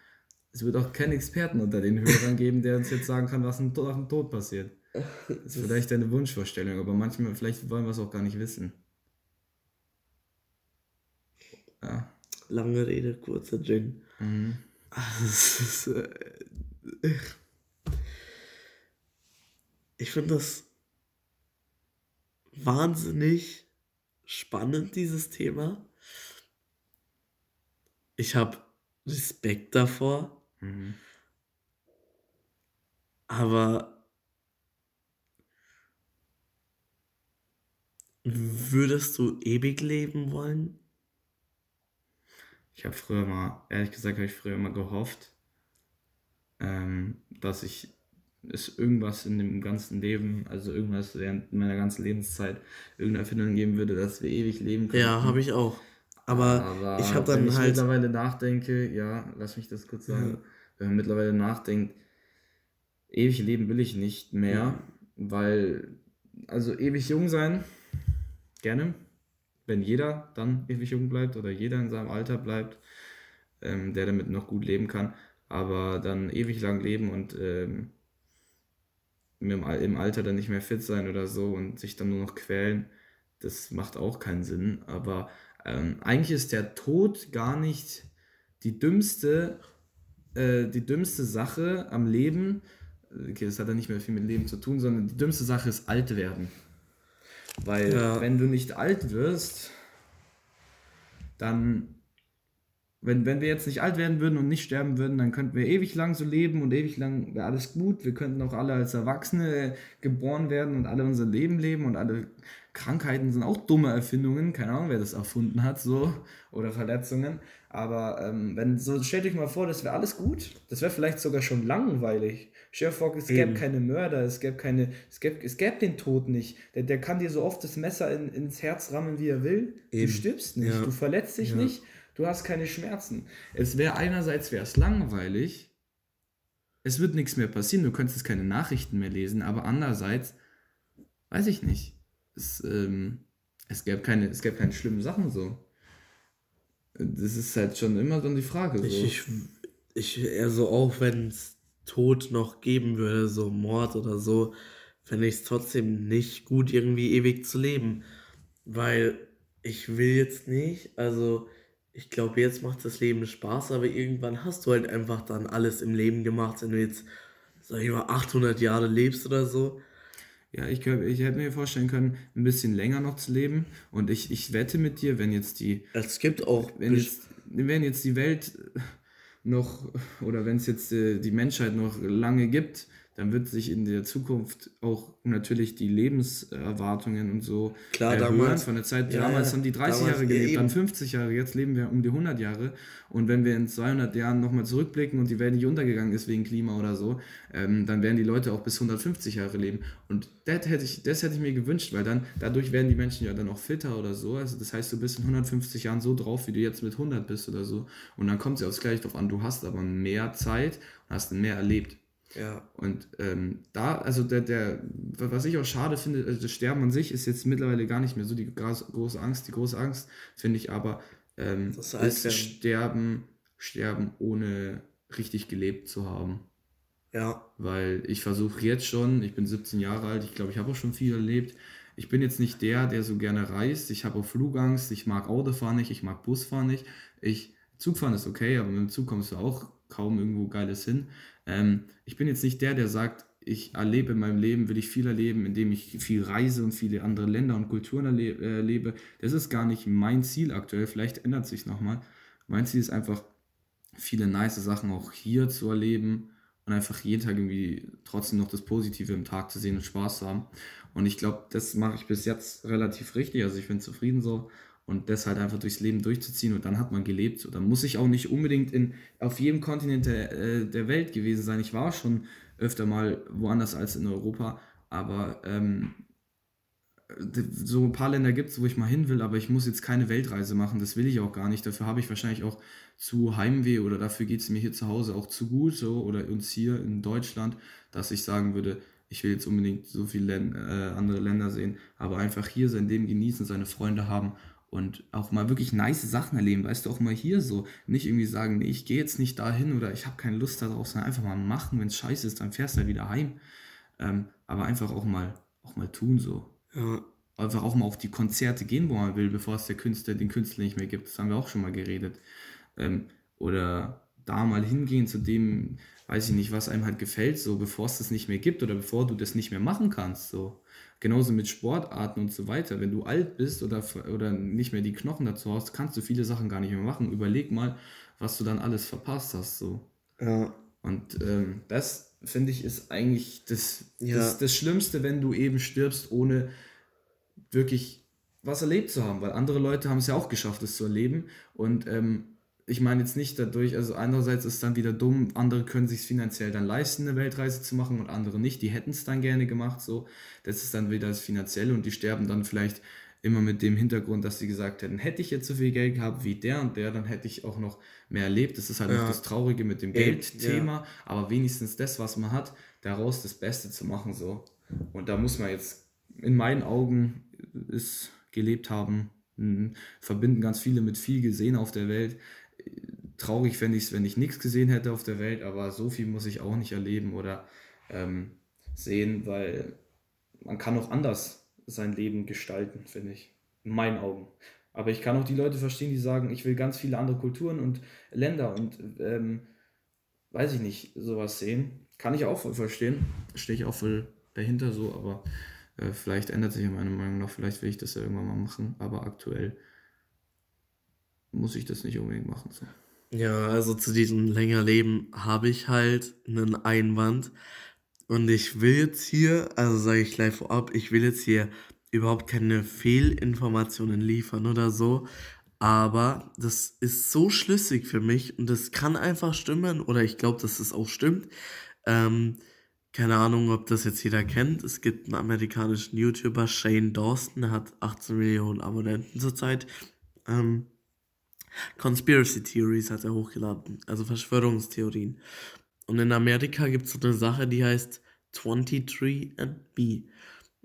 Es wird auch keinen Experten unter den Hörern geben, der uns jetzt sagen kann, was nach dem Tod passiert. Das ist vielleicht eine Wunschvorstellung, aber manchmal, vielleicht wollen wir es auch gar nicht wissen. Ja. Lange Rede, kurzer Gin. Mhm. Das ist, äh, ich finde das wahnsinnig spannend, dieses Thema. Ich habe Respekt davor, Mhm. aber würdest du ewig leben wollen? Ich habe früher mal, ehrlich gesagt, habe ich früher immer gehofft, ähm, dass ich es irgendwas in dem ganzen Leben, also irgendwas während meiner ganzen Lebenszeit, irgendeine Erfindung geben würde, dass wir ewig leben können. Ja, habe ich auch. Aber, ich habe wenn dann ich halt. mittlerweile nachdenke, ja, lass mich das kurz sagen, wenn man mittlerweile nachdenkt, ewig leben will ich nicht mehr, weil, also ewig jung sein, gerne, wenn jeder dann ewig jung bleibt oder jeder in seinem Alter bleibt, ähm, der damit noch gut leben kann, aber dann ewig lang leben und ähm, im, Al- im Alter dann nicht mehr fit sein oder so und sich dann nur noch quälen, das macht auch keinen Sinn. Aber ähm, eigentlich ist der Tod gar nicht die dümmste, äh, die dümmste Sache am Leben. Okay, das hat ja nicht mehr viel mit Leben zu tun, sondern die dümmste Sache ist alt werden. Weil Ja. wenn du nicht alt wirst, dann wenn, wenn wir jetzt nicht alt werden würden und nicht sterben würden, dann könnten wir ewig lang so leben und ewig lang wäre alles gut. Wir könnten auch alle als Erwachsene geboren werden und alle unser Leben leben und alle Krankheiten sind auch dumme Erfindungen. Keine Ahnung, wer das erfunden hat, so. Oder Verletzungen. Aber ähm, wenn, so stellt euch mal vor, das wäre alles gut. Das wäre vielleicht sogar schon langweilig. Stell dir vor, es gäbe keine Mörder, es gäbe keine, es gäbe, es gäbe den Tod nicht. Der, der kann dir so oft das Messer in, ins Herz rammen, wie er will. Eben. Du stirbst nicht, ja. du verletzt dich ja. nicht Du hast keine Schmerzen. Es wäre einerseits wäre es langweilig. Es wird nichts mehr passieren. Du könntest keine Nachrichten mehr lesen. Aber andererseits, weiß ich nicht. Es, ähm, es gäbe keine, es gäbe keine schlimmen Sachen so. Das ist halt schon immer dann die Frage. So. Ich, ich, ich eher so auch, wenn es Tod noch geben würde, so Mord oder so, fände ich es trotzdem nicht gut, irgendwie ewig zu leben. Weil ich will jetzt nicht, also ich glaube, jetzt macht das Leben Spaß, aber irgendwann hast du halt einfach dann alles im Leben gemacht, wenn du jetzt, sag ich mal, 800 Jahre lebst oder so. Ja, ich, ich hätte mir vorstellen können, ein bisschen länger noch zu leben. Und ich, ich wette mit dir, wenn jetzt die. Es gibt auch. Wenn jetzt, wenn jetzt die Welt noch, oder wenn es jetzt äh, die Menschheit noch lange gibt, dann wird sich in der Zukunft auch natürlich die Lebenserwartungen und so Klar, erhöhen. damals, von der Zeit, ja, damals haben die 30 Jahre gelebt, dann 50 Jahre, jetzt leben wir um die 100 Jahre. Und wenn wir in 200 Jahren nochmal zurückblicken und die Welt nicht untergegangen ist wegen Klima oder so, ähm, dann werden die Leute auch bis 150 Jahre leben. Und das hätte, ich, das hätte ich mir gewünscht, weil dann, dadurch werden die Menschen ja dann auch fitter oder so, also das heißt, du bist in 150 Jahren so drauf, wie du jetzt mit 100 bist oder so. Und dann kommt es ja aufs Gleiche drauf an, du hast aber mehr Zeit und hast mehr erlebt. Ja. Und ähm, da, also der, der, was ich auch schade finde, also das Sterben an sich ist jetzt mittlerweile gar nicht mehr so die große Angst. Die große Angst finde ich aber, ähm, das heißt ist Sterben, Sterben ohne richtig gelebt zu haben. Ja. Weil ich versuche jetzt schon, ich bin 17 Jahre alt, ich glaube, ich habe auch schon viel erlebt. Ich bin jetzt nicht der, der so gerne reist. Ich habe auch Flugangst, ich mag Autofahren nicht, ich mag Busfahren nicht. Ich, Zugfahren ist okay, aber mit dem Zug kommst du auch kaum irgendwo Geiles hin. Ähm, ich bin jetzt nicht der, der sagt, ich erlebe in meinem Leben, will ich viel erleben, indem ich viel reise und viele andere Länder und Kulturen erlebe. Äh, das ist gar nicht mein Ziel aktuell, vielleicht ändert sich nochmal. Mein Ziel ist einfach, viele nice Sachen auch hier zu erleben und einfach jeden Tag irgendwie trotzdem noch das Positive im Tag zu sehen und Spaß zu haben. Und ich glaube, das mache ich bis jetzt relativ richtig. Also ich bin zufrieden so und das halt einfach durchs Leben durchzuziehen und dann hat man gelebt. Dann muss ich auch nicht unbedingt in, auf jedem Kontinent der, äh, der Welt gewesen sein. Ich war schon öfter mal woanders als in Europa, aber ähm, so ein paar Länder gibt es, wo ich mal hin will, aber ich muss jetzt keine Weltreise machen, das will ich auch gar nicht. Dafür habe ich wahrscheinlich auch zu Heimweh oder dafür geht es mir hier zu Hause auch zu gut, so oder uns hier in Deutschland, dass ich sagen würde, ich will jetzt unbedingt so viele äh, andere Länder sehen, aber einfach hier sein Leben genießen, seine Freunde haben und auch mal wirklich nice Sachen erleben, weißt du, auch mal hier so, nicht irgendwie sagen, nee, ich gehe jetzt nicht dahin oder ich habe keine Lust darauf, sondern einfach mal machen, wenn es scheiße ist, dann fährst du halt wieder heim. Ähm, aber einfach auch mal, auch mal tun so. Ja. Einfach auch mal auf die Konzerte gehen, wo man will, bevor es der Künstler, den Künstler nicht mehr gibt. Das haben wir auch schon mal geredet. Ähm, oder da mal hingehen zu dem, weiß ich nicht, was einem halt gefällt, so bevor es das nicht mehr gibt oder bevor du das nicht mehr machen kannst. So. Genauso mit Sportarten und so weiter. Wenn du alt bist oder, oder nicht mehr die Knochen dazu hast, kannst du viele Sachen gar nicht mehr machen. Überleg mal, was du dann alles verpasst hast. So. Ja. Und ähm, das, finde ich, ist eigentlich das, ja. das, das Schlimmste, wenn du eben stirbst, ohne wirklich was erlebt zu haben. Weil andere Leute haben es ja auch geschafft, es zu erleben. Und ähm, ich meine jetzt nicht dadurch, also einerseits ist es dann wieder dumm, andere können sich finanziell dann leisten, eine Weltreise zu machen und andere nicht, die hätten es dann gerne gemacht, so. Das ist dann wieder das Finanzielle und die sterben dann vielleicht immer mit dem Hintergrund, dass sie gesagt hätten, hätte ich jetzt so viel Geld gehabt wie der und der, dann hätte ich auch noch mehr erlebt. Das ist halt ja. auch das Traurige mit dem Geldthema, ja. aber wenigstens das, was man hat, daraus das Beste zu machen, so. Und da muss man jetzt in meinen Augen ist gelebt haben, verbinden ganz viele mit viel gesehen auf der Welt traurig fände ich es, wenn ich nichts gesehen hätte auf der Welt, aber so viel muss ich auch nicht erleben oder ähm, sehen, weil man kann auch anders sein Leben gestalten, finde ich. In meinen Augen. Aber ich kann auch die Leute verstehen, die sagen, ich will ganz viele andere Kulturen und Länder und ähm, weiß ich nicht, sowas sehen. Kann ich auch voll verstehen. Stehe ich auch voll dahinter so, aber äh, vielleicht ändert sich meine Meinung noch, vielleicht will ich das ja irgendwann mal machen, aber aktuell muss ich das nicht unbedingt machen. So. Ja, also zu diesem länger Leben habe ich halt einen Einwand. Und ich will jetzt hier, also sage ich gleich vorab, ich will jetzt hier überhaupt keine Fehlinformationen liefern oder so. Aber das ist so schlüssig für mich und das kann einfach stimmen oder ich glaube, dass es auch stimmt. Ähm, keine Ahnung, ob das jetzt jeder kennt. Es gibt einen amerikanischen YouTuber, Shane Dawson, der hat 18 Millionen Abonnenten zurzeit. Ähm, Conspiracy Theories hat er hochgeladen, also Verschwörungstheorien. Und in Amerika gibt es so eine Sache, die heißt 23 and Me.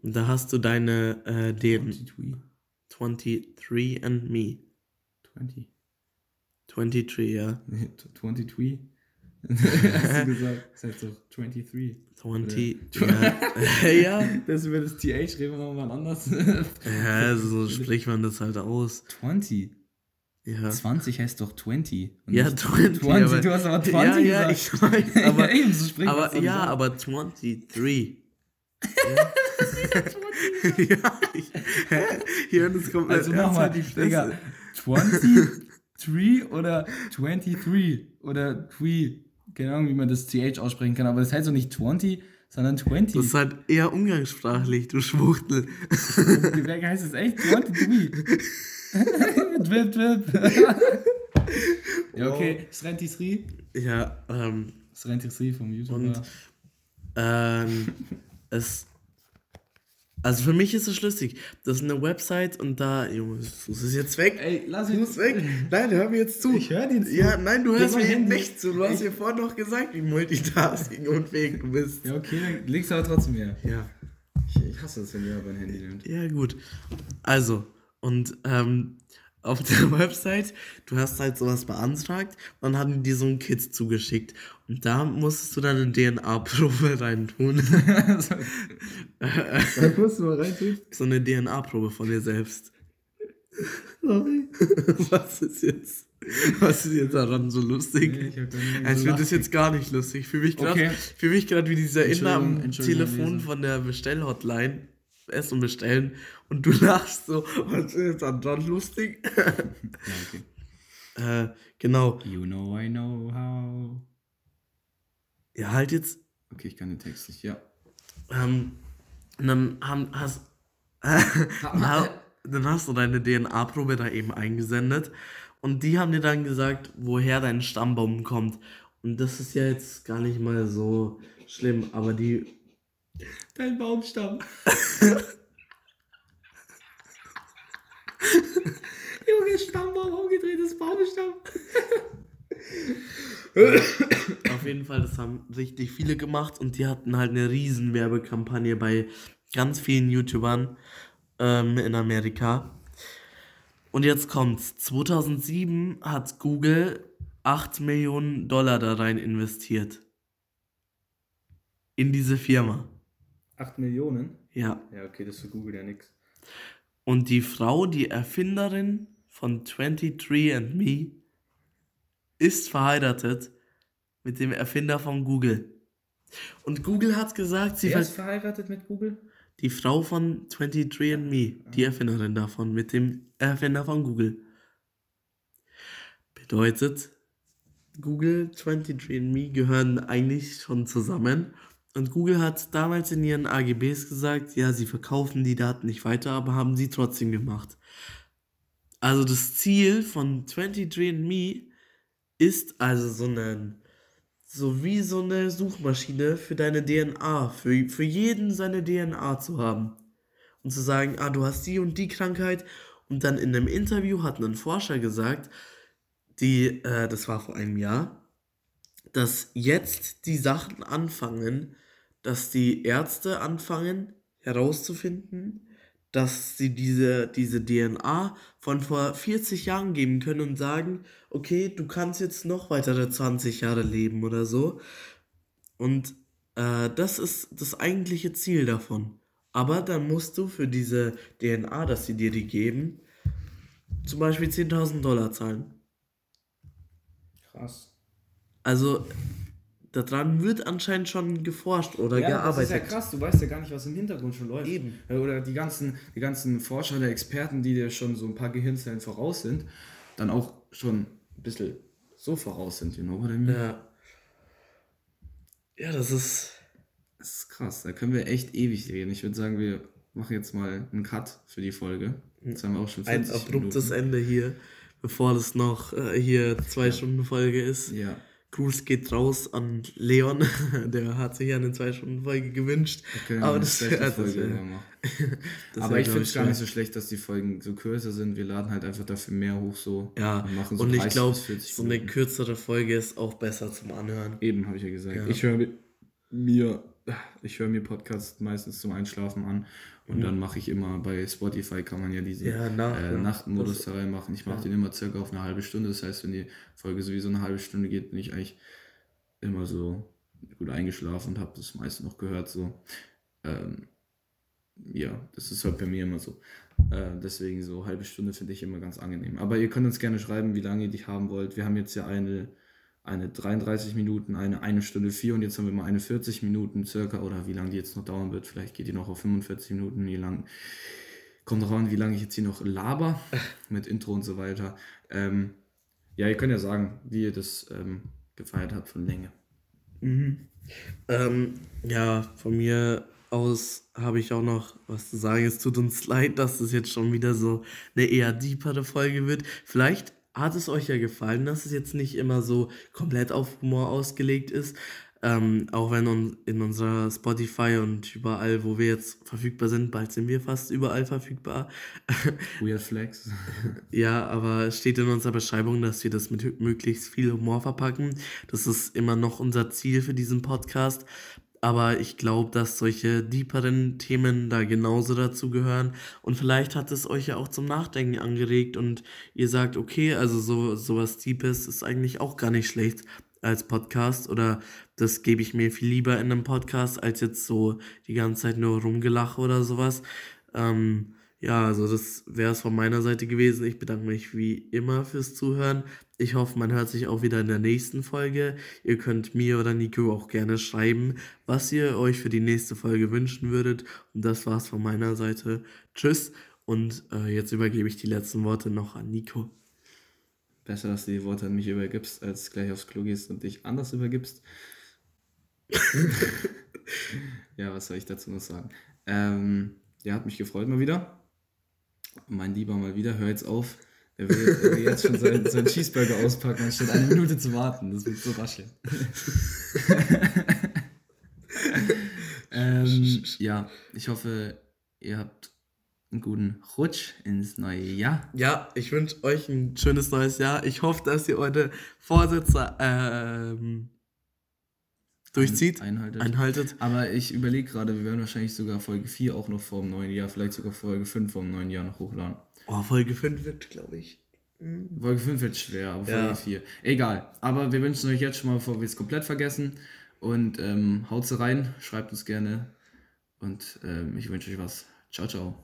Und da hast du deine äh, den 23. 23 and Me. 20. 23, ja. 23? Hast du gesagt? Das heißt doch 23. 20, ja. ja. Das über das TH reden wir nochmal anders. Ja, also so spricht man das halt aus. 20. Ja. 20 heißt doch 20. und Ja, nicht 20. 20, aber, du hast aber 20 ja, ja, gesagt. ich weiß, aber, ja, eben, so aber ja, aber 23. Ja, ja ich, hä? Hier, das kommt Also nochmal. Digga, 23 oder 23 oder 3, keine Ahnung, wie man das TH aussprechen kann, aber das heißt doch nicht 20, sondern 20. Das ist halt eher umgangssprachlich, du Schwuchtel. Wie heißt es echt? 23. Drip, drip. ja, okay, es rennt die Sri. Ja, ähm, Es rennt die Sri vom YouTuber. Und- ähm, es. Also für mich ist es schlüssig. Das ist eine Website und da. Junge, das ist jetzt weg. Ey, lass Du musst weg. Nein, hör mir jetzt zu. Ich hör dir zu. Ja, nein, du hörst mir Handy. nicht zu. Du hast mir vorhin noch gesagt, wie multitasking unfähig du bist. Ja, okay, dann legst du aber trotzdem her. Ja. Ich, ich hasse das, wenn jemand mein Handy nimmt. Ja, gut. Also, und ähm, auf der Website, du hast halt sowas beantragt, dann haben die dir so ein Kit zugeschickt. Und da musstest du dann eine DNA-Probe reintun. Da musst du mal rein. so eine DNA-Probe von dir selbst. Sorry. Was ist jetzt? Was ist jetzt daran so lustig? Nee, ich hab Also so finde das jetzt gar nicht lustig. Fühle mich gerade Okay. mich wie dieser Inder am Telefon von der Bestellhotline. Essen bestellen und du lachst so. Was ist jetzt daran lustig? Ja, okay. äh, genau. You know I know how. Ja, halt jetzt. Okay, ich kann den Text nicht, ja. Ähm, und dann haben, hast, ha- dann hast du deine DNA-Probe da eben eingesendet und die haben dir dann gesagt, woher dein Stammbaum kommt. Und das ist ja jetzt gar nicht mal so schlimm, aber die. Dein Baumstamm. Junge, Stammbaum, umgedrehtes Baumstamm. Auf jeden Fall, das haben richtig viele gemacht und die hatten halt eine riesen Werbekampagne bei ganz vielen YouTubern ähm, in Amerika. Und jetzt kommt's. 2007 hat Google 8 Millionen Dollar da rein investiert. In diese Firma. 8 Millionen? Ja. Ja, okay, das ist für Google ja nix. Und die Frau, die Erfinderin von 23andMe, ist verheiratet mit dem Erfinder von Google. Und Google hat gesagt, sie Wer ist verheiratet mit Google? die Frau von 23andMe, die Erfinderin davon, mit dem Erfinder von Google. Bedeutet, Google, 23andMe gehören eigentlich schon zusammen. Und Google hat damals in ihren AGBs gesagt, ja, sie verkaufen die Daten nicht weiter, aber haben sie trotzdem gemacht. Also das Ziel von 23andMe ist also so eine, so wie so eine Suchmaschine für deine DNA, für, für jeden seine DNA zu haben. Und zu sagen, ah, du hast die und die Krankheit. Und dann in einem Interview hat ein Forscher gesagt, die, äh, das war vor einem Jahr, dass jetzt die Sachen anfangen, dass die Ärzte anfangen herauszufinden, dass sie diese, diese DNA von vor 40 Jahren geben können und sagen, okay, du kannst jetzt noch weitere 20 Jahre leben oder so. Und äh, das ist das eigentliche Ziel davon. Aber dann musst du für diese DNA, dass sie dir die geben, zum Beispiel 10.000 Dollar zahlen. Krass. Also daran wird anscheinend schon geforscht oder Ja, das ist gearbeitet. ja krass, du weißt ja gar nicht, was im Hintergrund schon läuft. Eben. Äh, Oder die ganzen, die ganzen Forscher oder Experten, die dir schon so ein paar Gehirnzellen voraus sind, dann auch schon ein bisschen so voraus sind, you know what I mean? Ja. Ja, das ist. Das ist krass. Da können wir echt ewig reden. Ich würde sagen, wir machen jetzt mal einen Cut für die Folge. Jetzt haben wir auch schon Ein abruptes Minuten. Ende hier, bevor das noch äh, hier zwei Stunden Folge ist. Ja. Gruß geht raus an Leon, der hat sich ja eine zwei Stunden Folge gewünscht. Okay, aber das, ja, das Folge das aber ich finde es gar nicht so schlecht, dass die Folgen so kürzer sind. Wir laden halt einfach dafür mehr hoch so. Ja, und, machen so und ich glaube, so eine kürzere Folge ist auch besser zum Anhören. Eben, habe ich ja gesagt. Ja. Ich höre mir, ich höre mir Podcasts meistens zum Einschlafen an und mhm. dann mache ich immer bei Spotify kann man ja diese ja, nach, äh, Nachtmodus da reinmachen. Ich mache ja. den immer circa auf eine halbe Stunde. Das heißt, wenn die Folge sowieso eine halbe Stunde geht, bin ich eigentlich immer so gut eingeschlafen und habe das meiste noch gehört. So. Ähm, ja, das ist halt bei mir immer so. Äh, deswegen so eine halbe Stunde finde ich immer ganz angenehm. Aber ihr könnt uns gerne schreiben, wie lange ihr dich haben wollt. Wir haben jetzt ja eine eine 33 Minuten, eine eine Stunde 4 und jetzt haben wir mal eine 40 Minuten circa oder wie lange die jetzt noch dauern wird. Vielleicht geht die noch auf 45 Minuten, wie lang. Kommt noch an, wie lange ich jetzt hier noch laber mit Intro und so weiter. Ähm, ja, ihr könnt ja sagen, wie ihr das ähm, gefeiert habt von Länge. Mhm. Ähm, ja, von mir aus habe ich auch noch was zu sagen. Es tut uns leid, dass es jetzt schon wieder so eine eher deepere Folge wird. Vielleicht hat es euch ja gefallen, dass es jetzt nicht immer so komplett auf Humor ausgelegt ist. Ähm, auch wenn un in unserer Spotify und überall, wo wir jetzt verfügbar sind, bald sind wir fast überall verfügbar. Weird Flex. ja, aber es steht in unserer Beschreibung, dass wir das mit möglichst viel Humor verpacken. Das ist immer noch unser Ziel für diesen Podcast. Aber ich glaube, dass solche deeperen Themen da genauso dazu gehören. Und vielleicht hat es euch ja auch zum Nachdenken angeregt und ihr sagt, okay, also so sowas Deepes ist eigentlich auch gar nicht schlecht als Podcast oder das gebe ich mir viel lieber in einem Podcast als jetzt so die ganze Zeit nur rumgelache oder sowas. Ähm, ja, also das wäre es von meiner Seite gewesen. Ich bedanke mich wie immer fürs Zuhören. Ich hoffe, man hört sich auch wieder in der nächsten Folge. Ihr könnt mir oder Nico auch gerne schreiben, was ihr euch für die nächste Folge wünschen würdet. Und das war's von meiner Seite. Tschüss. Und äh, jetzt übergebe ich die letzten Worte noch an Nico. Besser, dass du die Worte an mich übergibst, als gleich aufs Klo gehst und dich anders übergibst. ja, was soll ich dazu noch sagen? Ähm, ja, hat mich gefreut mal wieder mein Lieber mal wieder, hör jetzt auf. Er will, er will jetzt schon seinen, seinen Cheeseburger auspacken, anstatt eine Minute zu warten. Das wird so rascheln. ähm, ja, ich hoffe, ihr habt einen guten Rutsch ins neue Jahr. Ja, ich wünsche euch ein schönes neues Jahr. Ich hoffe, dass ihr eure Vorsätze ähm, durchzieht, einhaltet. einhaltet. Aber ich überlege gerade, wir werden wahrscheinlich sogar Folge 4 auch noch vor dem neuen Jahr, vielleicht sogar Folge 5 vor dem neuen Jahr noch hochladen. Oh, Folge 5 wird, glaube ich. Hm. Folge 5 wird schwer, aber Folge ja. 4. Egal. Aber wir wünschen euch jetzt schon mal, bevor wir es komplett vergessen. Und ähm, haut rein, schreibt uns gerne. Und ähm, ich wünsche euch was. Ciao, ciao.